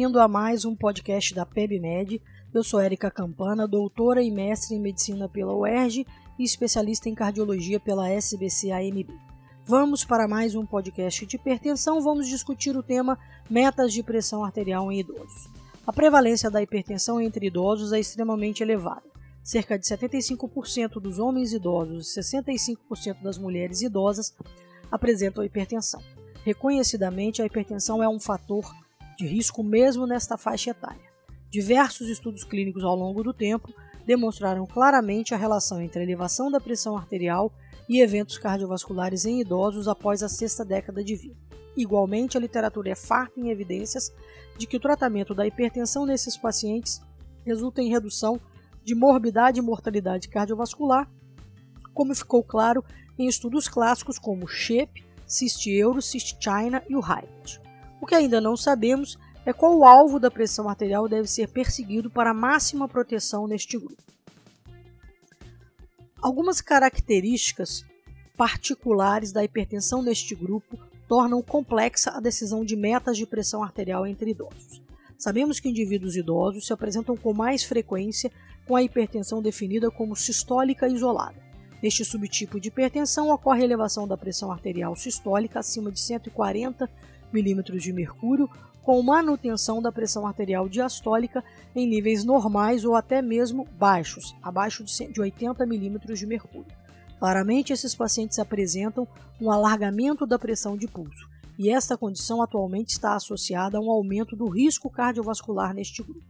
bem-vindo a mais um podcast da PebMed. Eu sou Érica Campana, doutora e mestre em medicina pela UERJ e especialista em cardiologia pela SBC-AMB. Vamos para mais um podcast de hipertensão. Vamos discutir o tema metas de pressão arterial em idosos. A prevalência da hipertensão entre idosos é extremamente elevada. Cerca de 75% dos homens idosos e 65% das mulheres idosas apresentam hipertensão. Reconhecidamente, a hipertensão é um fator de risco mesmo nesta faixa etária. Diversos estudos clínicos ao longo do tempo demonstraram claramente a relação entre a elevação da pressão arterial e eventos cardiovasculares em idosos após a sexta década de vida. Igualmente, a literatura é farta em evidências de que o tratamento da hipertensão nesses pacientes resulta em redução de morbidade e mortalidade cardiovascular, como ficou claro em estudos clássicos como SHAPE, CIST Euro, CIST China e o HYPED. O que ainda não sabemos é qual o alvo da pressão arterial deve ser perseguido para máxima proteção neste grupo. Algumas características particulares da hipertensão neste grupo tornam complexa a decisão de metas de pressão arterial entre idosos. Sabemos que indivíduos idosos se apresentam com mais frequência com a hipertensão definida como sistólica isolada. Neste subtipo de hipertensão ocorre elevação da pressão arterial sistólica acima de 140 milímetros de mercúrio, com manutenção da pressão arterial diastólica em níveis normais ou até mesmo baixos, abaixo de 80 milímetros de mercúrio. Claramente, esses pacientes apresentam um alargamento da pressão de pulso, e esta condição atualmente está associada a um aumento do risco cardiovascular neste grupo.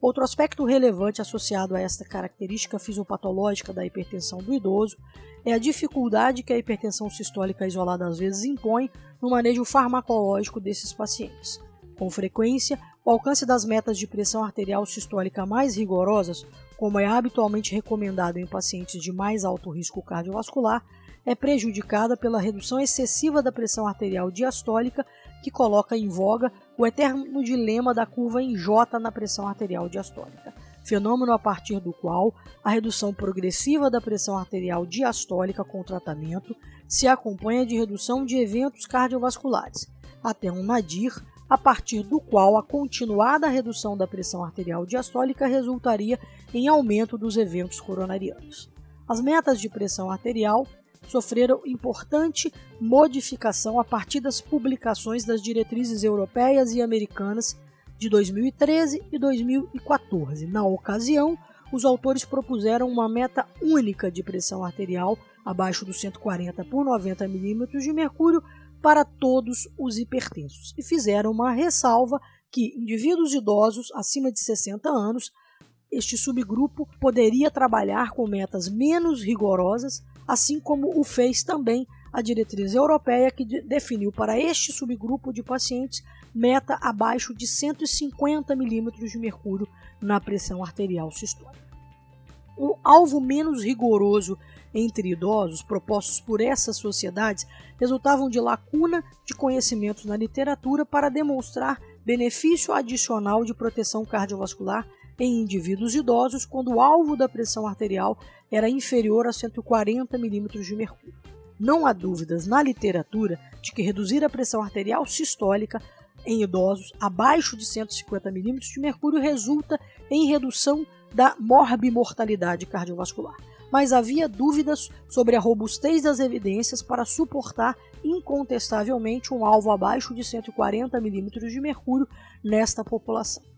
Outro aspecto relevante associado a esta característica fisiopatológica da hipertensão do idoso é a dificuldade que a hipertensão sistólica isolada às vezes impõe no manejo farmacológico desses pacientes. Com frequência, o alcance das metas de pressão arterial sistólica mais rigorosas, como é habitualmente recomendado em pacientes de mais alto risco cardiovascular, é prejudicada pela redução excessiva da pressão arterial diastólica, que coloca em voga o eterno dilema da curva em J na pressão arterial diastólica, fenômeno a partir do qual a redução progressiva da pressão arterial diastólica com tratamento se acompanha de redução de eventos cardiovasculares, até um nadir, a partir do qual a continuada redução da pressão arterial diastólica resultaria em aumento dos eventos coronarianos. As metas de pressão arterial sofreram importante modificação a partir das publicações das diretrizes europeias e americanas de 2013 e 2014. Na ocasião, os autores propuseram uma meta única de pressão arterial abaixo dos 140 por 90 milímetros de mercúrio para todos os hipertensos e fizeram uma ressalva que indivíduos idosos acima de 60 anos, este subgrupo poderia trabalhar com metas menos rigorosas assim como o fez também a diretriz europeia que definiu para este subgrupo de pacientes meta abaixo de 150 milímetros de mercúrio na pressão arterial sistólica. O alvo menos rigoroso entre idosos propostos por essas sociedades resultavam de lacuna de conhecimentos na literatura para demonstrar benefício adicional de proteção cardiovascular em indivíduos idosos quando o alvo da pressão arterial era inferior a 140 milímetros de mercúrio. Não há dúvidas na literatura de que reduzir a pressão arterial sistólica em idosos abaixo de 150 milímetros de mercúrio resulta em redução da morbimortalidade cardiovascular. Mas havia dúvidas sobre a robustez das evidências para suportar incontestavelmente um alvo abaixo de 140 milímetros de mercúrio nesta população.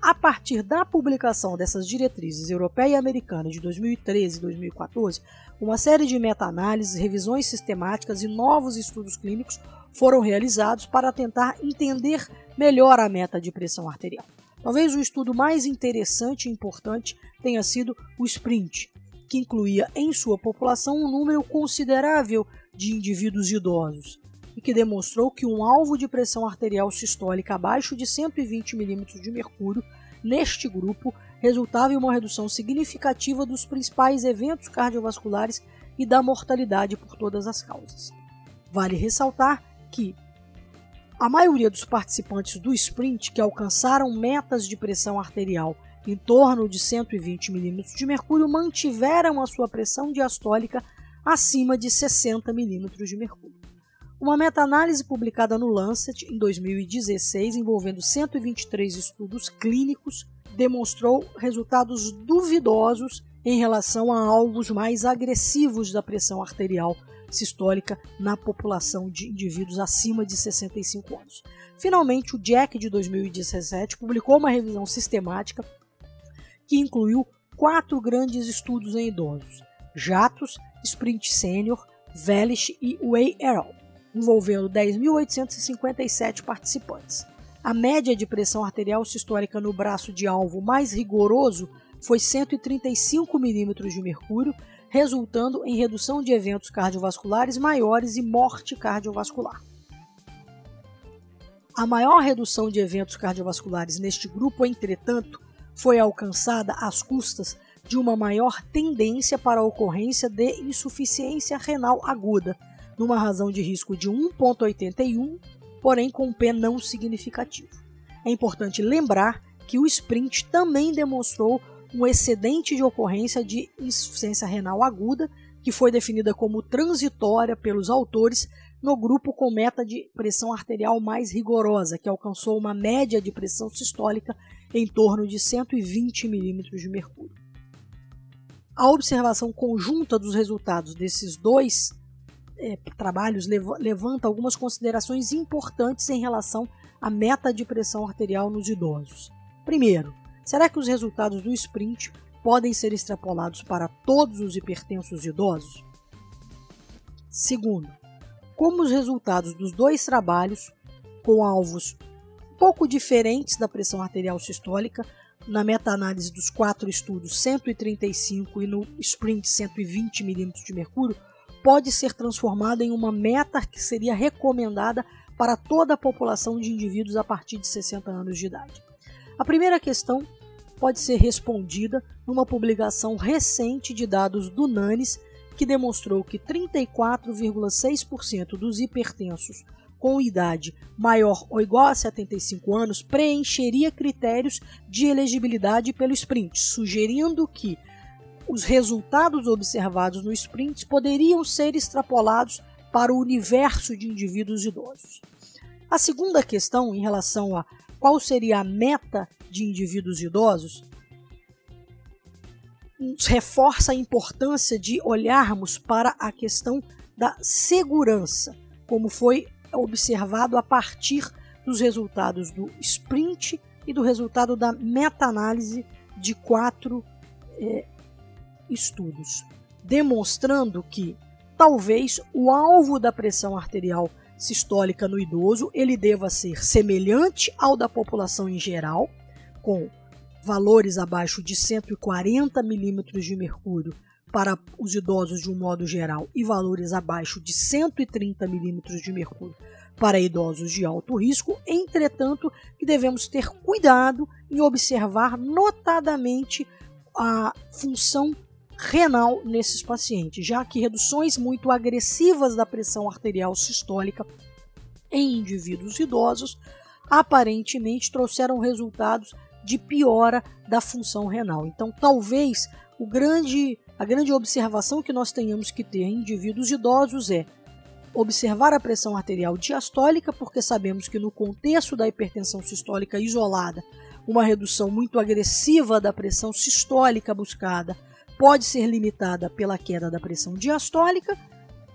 A partir da publicação dessas diretrizes europeia e americana de 2013 e 2014, uma série de meta-análises, revisões sistemáticas e novos estudos clínicos foram realizados para tentar entender melhor a meta de pressão arterial. Talvez o estudo mais interessante e importante tenha sido o SPRINT, que incluía em sua população um número considerável de indivíduos idosos, e que demonstrou que um alvo de pressão arterial sistólica abaixo de 120 mm de mercúrio neste grupo resultava em uma redução significativa dos principais eventos cardiovasculares e da mortalidade por todas as causas. Vale ressaltar que a maioria dos participantes do sprint que alcançaram metas de pressão arterial em torno de 120 mm de mercúrio mantiveram a sua pressão diastólica acima de 60 mm de mercúrio. Uma meta-análise publicada no Lancet em 2016, envolvendo 123 estudos clínicos, demonstrou resultados duvidosos em relação a alvos mais agressivos da pressão arterial sistólica na população de indivíduos acima de 65 anos. Finalmente, o Jack de 2017 publicou uma revisão sistemática que incluiu quatro grandes estudos em idosos: Jatos, Sprint Senior, Velish e Way Errol envolvendo 10.857 participantes. A média de pressão arterial sistólica no braço de alvo mais rigoroso foi 135 milímetros de mercúrio, resultando em redução de eventos cardiovasculares maiores e morte cardiovascular. A maior redução de eventos cardiovasculares neste grupo, entretanto, foi alcançada às custas de uma maior tendência para a ocorrência de insuficiência renal aguda, numa razão de risco de 1,81, porém com um P não significativo. É importante lembrar que o sprint também demonstrou um excedente de ocorrência de insuficiência renal aguda, que foi definida como transitória pelos autores no grupo com meta de pressão arterial mais rigorosa, que alcançou uma média de pressão sistólica em torno de 120 milímetros de mercúrio. A observação conjunta dos resultados desses dois é, trabalhos lev levanta algumas considerações importantes em relação à meta de pressão arterial nos idosos. Primeiro, será que os resultados do sprint podem ser extrapolados para todos os hipertensos idosos? Segundo, como os resultados dos dois trabalhos, com alvos pouco diferentes da pressão arterial sistólica, na meta-análise dos quatro estudos 135 e no sprint 120 milímetros de mercúrio, pode ser transformada em uma meta que seria recomendada para toda a população de indivíduos a partir de 60 anos de idade. A primeira questão pode ser respondida numa publicação recente de dados do NANES que demonstrou que 34,6% dos hipertensos com idade maior ou igual a 75 anos preencheria critérios de elegibilidade pelo sprint, sugerindo que os resultados observados no sprint poderiam ser extrapolados para o universo de indivíduos idosos. A segunda questão, em relação a qual seria a meta de indivíduos idosos, reforça a importância de olharmos para a questão da segurança, como foi observado a partir dos resultados do sprint e do resultado da meta-análise de quatro eh, estudos, demonstrando que talvez o alvo da pressão arterial sistólica no idoso ele deva ser semelhante ao da população em geral, com valores abaixo de 140 milímetros de mercúrio para os idosos de um modo geral e valores abaixo de 130 milímetros de mercúrio para idosos de alto risco, entretanto, que devemos ter cuidado em observar notadamente a função renal nesses pacientes, já que reduções muito agressivas da pressão arterial sistólica em indivíduos idosos aparentemente trouxeram resultados de piora da função renal. Então, talvez o grande, a grande observação que nós tenhamos que ter em indivíduos idosos é observar a pressão arterial diastólica, porque sabemos que no contexto da hipertensão sistólica isolada, uma redução muito agressiva da pressão sistólica buscada pode ser limitada pela queda da pressão diastólica,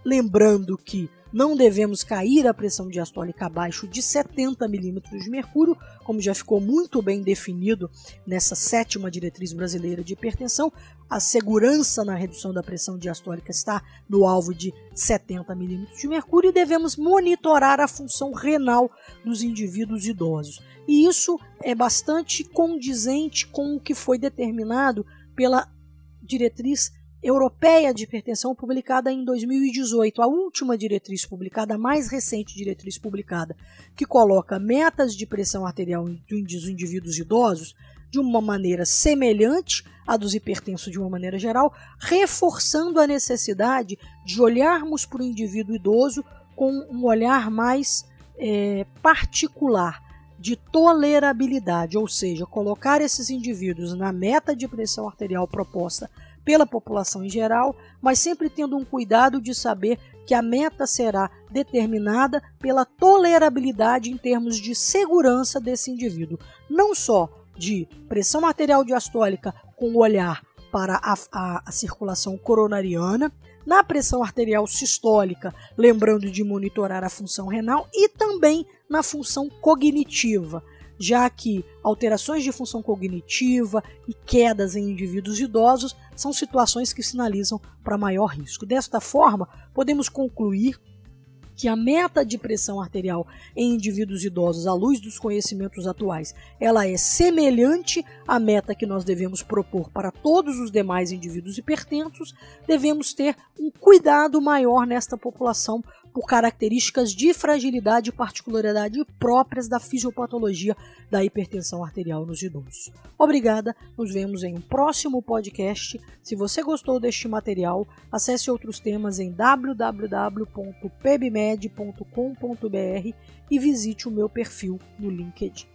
lembrando que não devemos cair a pressão diastólica abaixo de 70 milímetros de mercúrio, como já ficou muito bem definido nessa sétima diretriz brasileira de hipertensão. A segurança na redução da pressão diastólica está no alvo de 70 milímetros de mercúrio e devemos monitorar a função renal dos indivíduos idosos. E isso é bastante condizente com o que foi determinado pela diretriz europeia de hipertensão publicada em 2018, a última diretriz publicada, a mais recente diretriz publicada, que coloca metas de pressão arterial dos indivíduos idosos de uma maneira semelhante à dos hipertensos de uma maneira geral, reforçando a necessidade de olharmos para o indivíduo idoso com um olhar mais é, particular de tolerabilidade, ou seja, colocar esses indivíduos na meta de pressão arterial proposta pela população em geral, mas sempre tendo um cuidado de saber que a meta será determinada pela tolerabilidade em termos de segurança desse indivíduo, não só de pressão arterial diastólica com o olhar para a, a, a circulação coronariana, na pressão arterial sistólica, lembrando de monitorar a função renal e também na função cognitiva, já que alterações de função cognitiva e quedas em indivíduos idosos são situações que sinalizam para maior risco. Desta forma, podemos concluir que a meta de pressão arterial em indivíduos idosos, à luz dos conhecimentos atuais, ela é semelhante à meta que nós devemos propor para todos os demais indivíduos hipertensos, devemos ter um cuidado maior nesta população por características de fragilidade e particularidade próprias da fisiopatologia da hipertensão arterial nos idosos. Obrigada, nos vemos em um próximo podcast. Se você gostou deste material, acesse outros temas em www.pebmed.com.br e visite o meu perfil no LinkedIn.